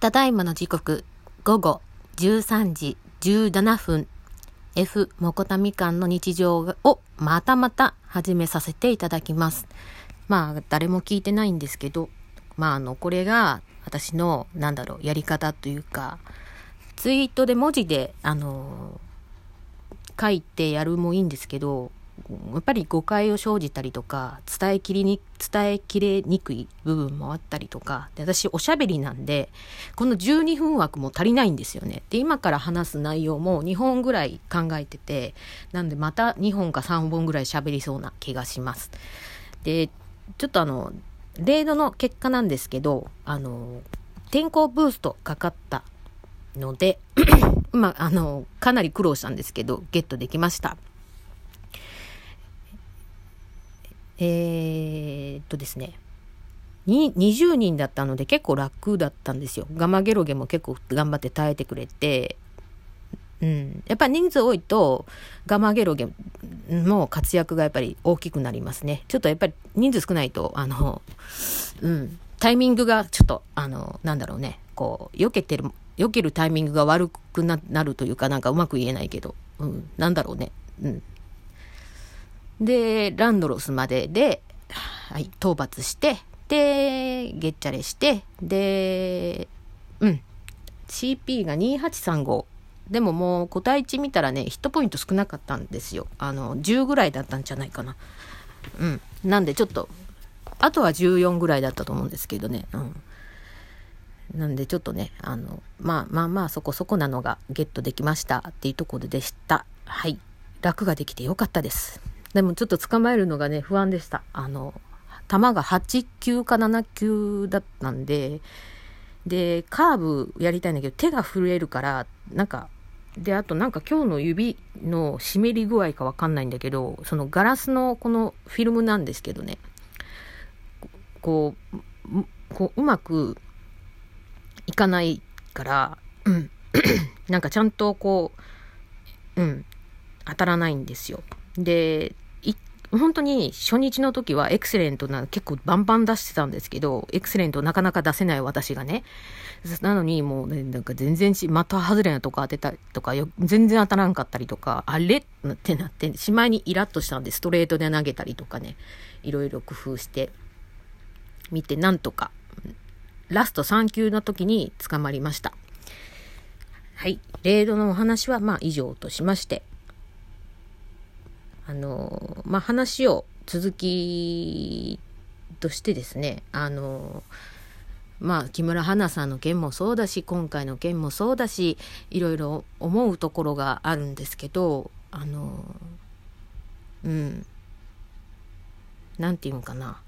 ただいまの時刻、午後13時17分、F もこたみかんの日常をまたまた始めさせていただきます。まあ、誰も聞いてないんですけど、まあ、あの、これが私の、なんだろう、やり方というか、ツイートで文字で、あの、書いてやるもいいんですけど、やっぱり誤解を生じたりとか、伝えきりに、伝えきれにくい部分もあったりとか、で私おしゃべりなんで、この12分枠も足りないんですよね。で、今から話す内容も2本ぐらい考えてて、なんでまた2本か3本ぐらい喋りそうな気がします。で、ちょっとあの、レードの結果なんですけど、あの、天候ブーストかかったので、まあ、あの、かなり苦労したんですけど、ゲットできました。えー、っとですね、20人だったので結構楽だったんですよ。ガマゲロゲも結構頑張って耐えてくれて、うん。やっぱり人数多いと、ガマゲロゲの活躍がやっぱり大きくなりますね。ちょっとやっぱり人数少ないと、あの、うん。タイミングがちょっと、あの、なんだろうね。こう、避けてる、避けるタイミングが悪くなるというか、なんかうまく言えないけど、うん。なんだろうね。うん。で、ランドロスまでで、はい、討伐して、で、ゲッチャレして、で、うん。CP が2835。でももう個体値見たらね、ヒットポイント少なかったんですよ。あの、10ぐらいだったんじゃないかな。うん。なんでちょっと、あとは14ぐらいだったと思うんですけどね。うん。なんでちょっとね、あの、まあまあまあそこそこなのがゲットできましたっていうところでした。はい。楽ができてよかったです。でもちょっと捕まえるのがね、不安でした。あの、球が8球か7球だったんで、で、カーブやりたいんだけど、手が震えるから、なんか、で、あとなんか今日の指の湿り具合かわかんないんだけど、そのガラスのこのフィルムなんですけどね、こう、こううまくいかないから、うん、なんかちゃんとこう、うん、当たらないんですよ。で、本当に初日の時はエクセレントな結構バンバン出してたんですけど、エクセレントなかなか出せない私がね。なのにもうね、なんか全然し、的外れなとこ当てたりとか、全然当たらんかったりとか、あれってなって、しまいにイラッとしたんでストレートで投げたりとかね、いろいろ工夫して見て、なんとか、ラスト3球の時に捕まりました。はい。レードのお話はまあ以上としまして、あの、まあ、話を続きとしてですね、あの、まあ、木村花さんの件もそうだし、今回の件もそうだし、いろいろ思うところがあるんですけど、あの、うん、なんていうのかな。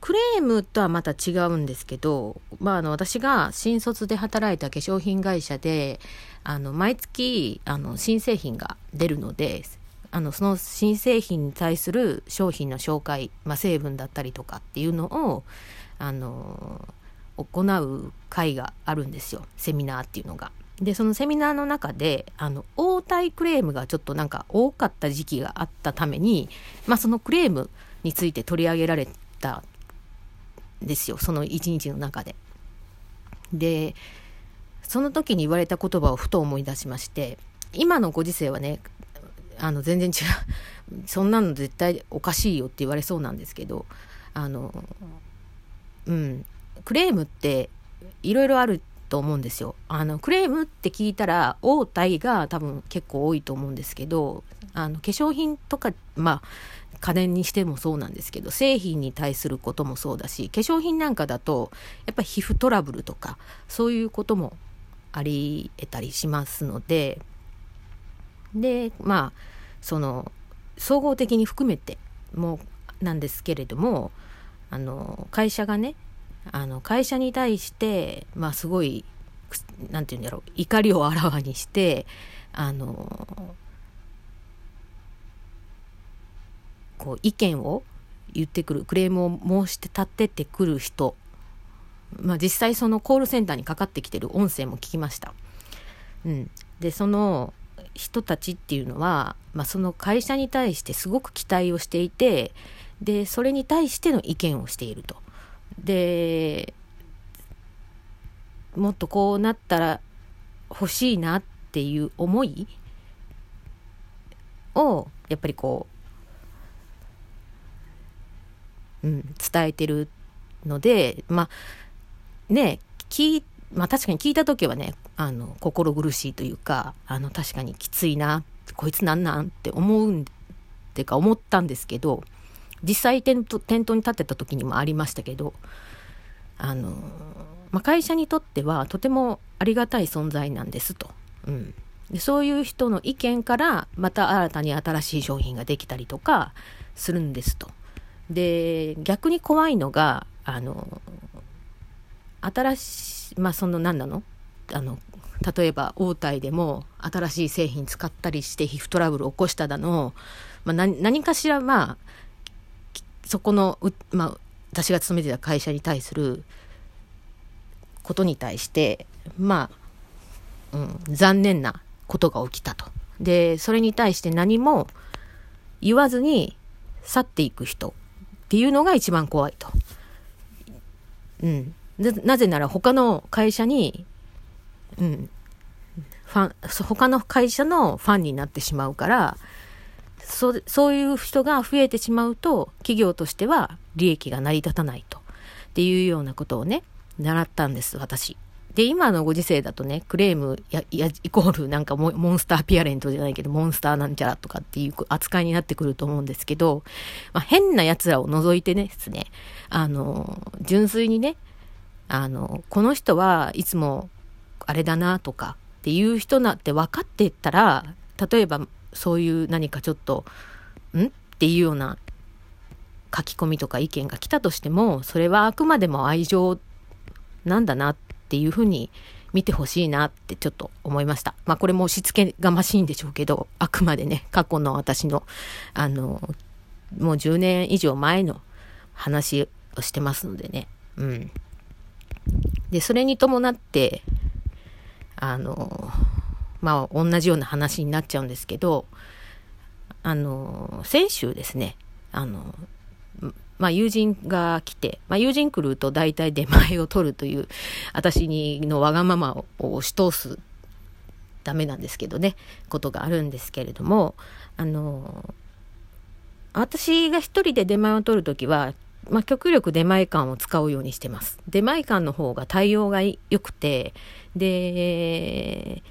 クレームとはまた違うんですけど、まあ、あの、私が新卒で働いた化粧品会社で、あの、毎月、あの、新製品が出るので、あのその新製品に対する商品の紹介、まあ、成分だったりとかっていうのをあの行う会があるんですよセミナーっていうのが。でそのセミナーの中であの応対クレームがちょっとなんか多かった時期があったために、まあ、そのクレームについて取り上げられたんですよその一日の中で。でその時に言われた言葉をふと思い出しまして今のご時世はねあの全然違う。そんなの絶対おかしいよって言われそうなんですけどあのうん。クレームっていろいろあると思うんですよ。あのクレームって聞いたら応対が多分結構多いと思うんですけどあの化粧品とかまあ家電にしてもそうなんですけど製品に対することもそうだし化粧品なんかだとやっぱり皮膚トラブルとかそういうこともあり得たりしますのででまあその総合的に含めてもなんですけれどもあの会社がねあの会社に対してまあすごい何て言うんだろう怒りをあらわにしてあのこう意見を言ってくるクレームを申して立ててくる人まあ実際そのコールセンターにかかってきてる音声も聞きました。うん、でその人たちっていうのは、まあ、その会社に対してすごく期待をしていてでそれに対しての意見をしていると。でもっとこうなったら欲しいなっていう思いをやっぱりこう、うん、伝えてるのでまあね聞まあ確かに聞いた時はねあの心苦しいというかあの確かにきついなこいつなんなんって思うんってか思ったんですけど実際店頭店頭に立ってた時にもありましたけどあの、まあ、会社にとってはとてもありがたい存在なんですと。うんでそういう人の意見からまた新たに新しい商品ができたりとかするんですと。で逆に怖いのがあの新しいまあその何なの？あの例えば大体でも新しい製品使ったりして皮膚トラブルを起こしただの、まあ、何かしらまあそこの、まあ、私が勤めてた会社に対することに対してまあ、うん、残念なことが起きたと。で、それに対して何も言わずに去っていく人っていうのが一番怖いと。うん。なぜなら他の会社に、うん、ファン、他の会社のファンになってしまうから、そそういう人が増えてしまうと、企業としては利益が成り立たないと。っていうようなことをね、習ったんです、私。で、今のご時世だとね、クレームや、や、イコールなんかモンスターピアレントじゃないけど、モンスターなんちゃらとかっていう扱いになってくると思うんですけど、まあ、変な奴らを除いてねですね、あの、純粋にね、あの、この人はいつもあれだなとかっていう人なって分かってたら、例えばそういう何かちょっと、んっていうような書き込みとか意見が来たとしても、それはあくまでも愛情なんだなってっていうふうに見てほしいなってちょっと思いました。まあこれも押し付けがましいんでしょうけど、あくまでね、過去の私の、あの、もう10年以上前の話をしてますのでね。うん。で、それに伴って、あの、まあ同じような話になっちゃうんですけど、あの、先週ですね、あの、まあ、友人が来て、まあ、友人来ると大体出前を取るという、私にのわがままを押し通す、ダメなんですけどね、ことがあるんですけれども、あの、私が一人で出前を取るときは、まあ、極力出前館を使うようにしてます。出前館の方が対応が良くて、で、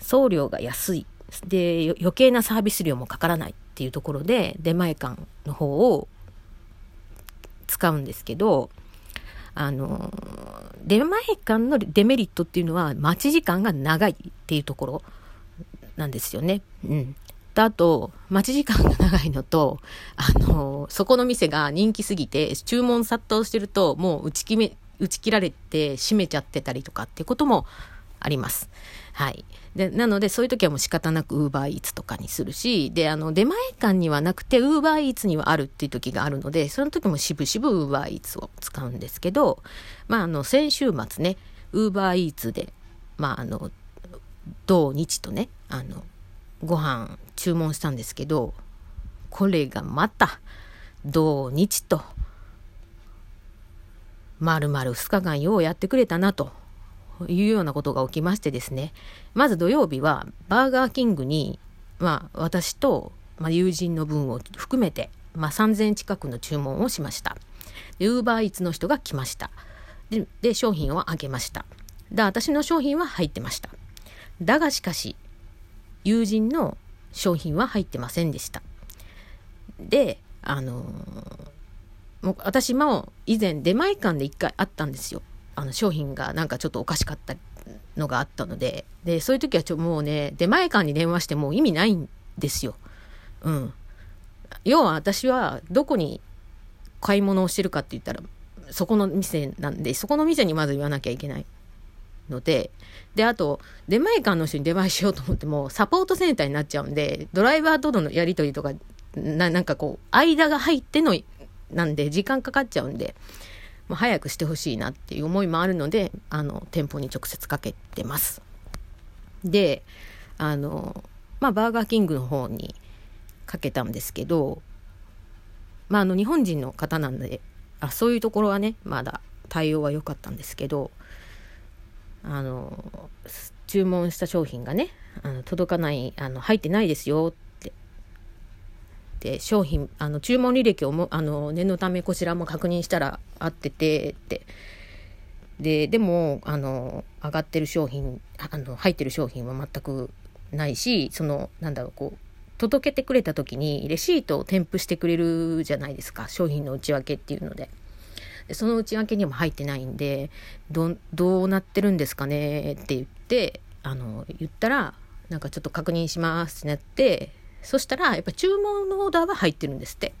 送料が安い。で、余計なサービス料もかからないっていうところで、出前館の方を使うんですけど、あの、出前館のデメリットっていうのは待ち時間が長いっていうところなんですよね。うん。あと、待ち時間が長いのと、あの、そこの店が人気すぎて、注文殺到してると、もう打ち決め、打ち切られて閉めちゃってたりとかってこともあります。はい。で、なので、そういう時はもう仕方なく Uber Eats とかにするし、で、あの、出前館にはなくて Uber Eats にはあるっていう時があるので、その時もしぶしぶ Uber Eats を使うんですけど、まあ、あの、先週末ね、Uber Eats で、まあ、あの、土日とね、あの、ご飯注文したんですけど、これがまた、土日と、丸々2日間ようやってくれたなというようなことが起きましてですね、まず土曜日はバーガーキングに、まあ私と、まあ、友人の分を含めて、まあ3000近くの注文をしました。で、ウーバーイーツの人が来ました。で、で商品をあげました。で、私の商品は入ってました。だがしかし、友人の商品は入ってませんでした。で、あのー、もう私も以前出前館で一回あったんですよ。あの商品がなんかちょっとおかしかったのがあったので、で、そういう時はちょ、もうね、出前館に電話しても意味ないんですよ。うん。要は私はどこに買い物をしてるかって言ったら、そこの店なんで、そこの店にまず言わなきゃいけないので、で、あと、出前館の人に出前しようと思っても、サポートセンターになっちゃうんで、ドライバーとのやり取りとか、ななんかこう、間が入っての、なんで、時間かかっちゃうんで、まあ、早くしてほしいなっていう思いもあるので、あの、店舗に直接かけてます。で、あの、まあ、バーガーキングの方にかけたんですけど、まあ、あの、日本人の方なんで、あ、そういうところはね、まだ対応は良かったんですけど、あの注文した商品がねあの届かないあの入ってないですよってで商品あの注文履歴をもあの念のためこちらも確認したら合っててってででもあの上がってる商品あの入ってる商品は全くないしそのなんだろうこう届けてくれた時にレシートを添付してくれるじゃないですか商品の内訳っていうので。その内訳にも入ってないんでどどうなってるんですかね？って言ってあの言ったらなんかちょっと確認しますってなってそしたらやっぱ注文のオーダーは入ってるんですって。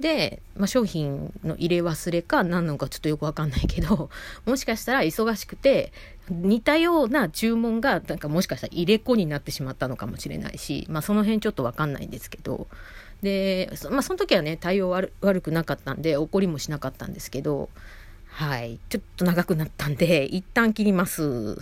で、まあ、商品の入れ忘れか何なのかちょっとよくわかんないけど もしかしたら忙しくて似たような注文がなんかもしかしたら入れ子になってしまったのかもしれないし、まあ、その辺ちょっとわかんないんですけどでそ,、まあ、その時はね対応悪悪くなかったんで怒りもしなかったんですけどはいちょっと長くなったんで一旦切ります。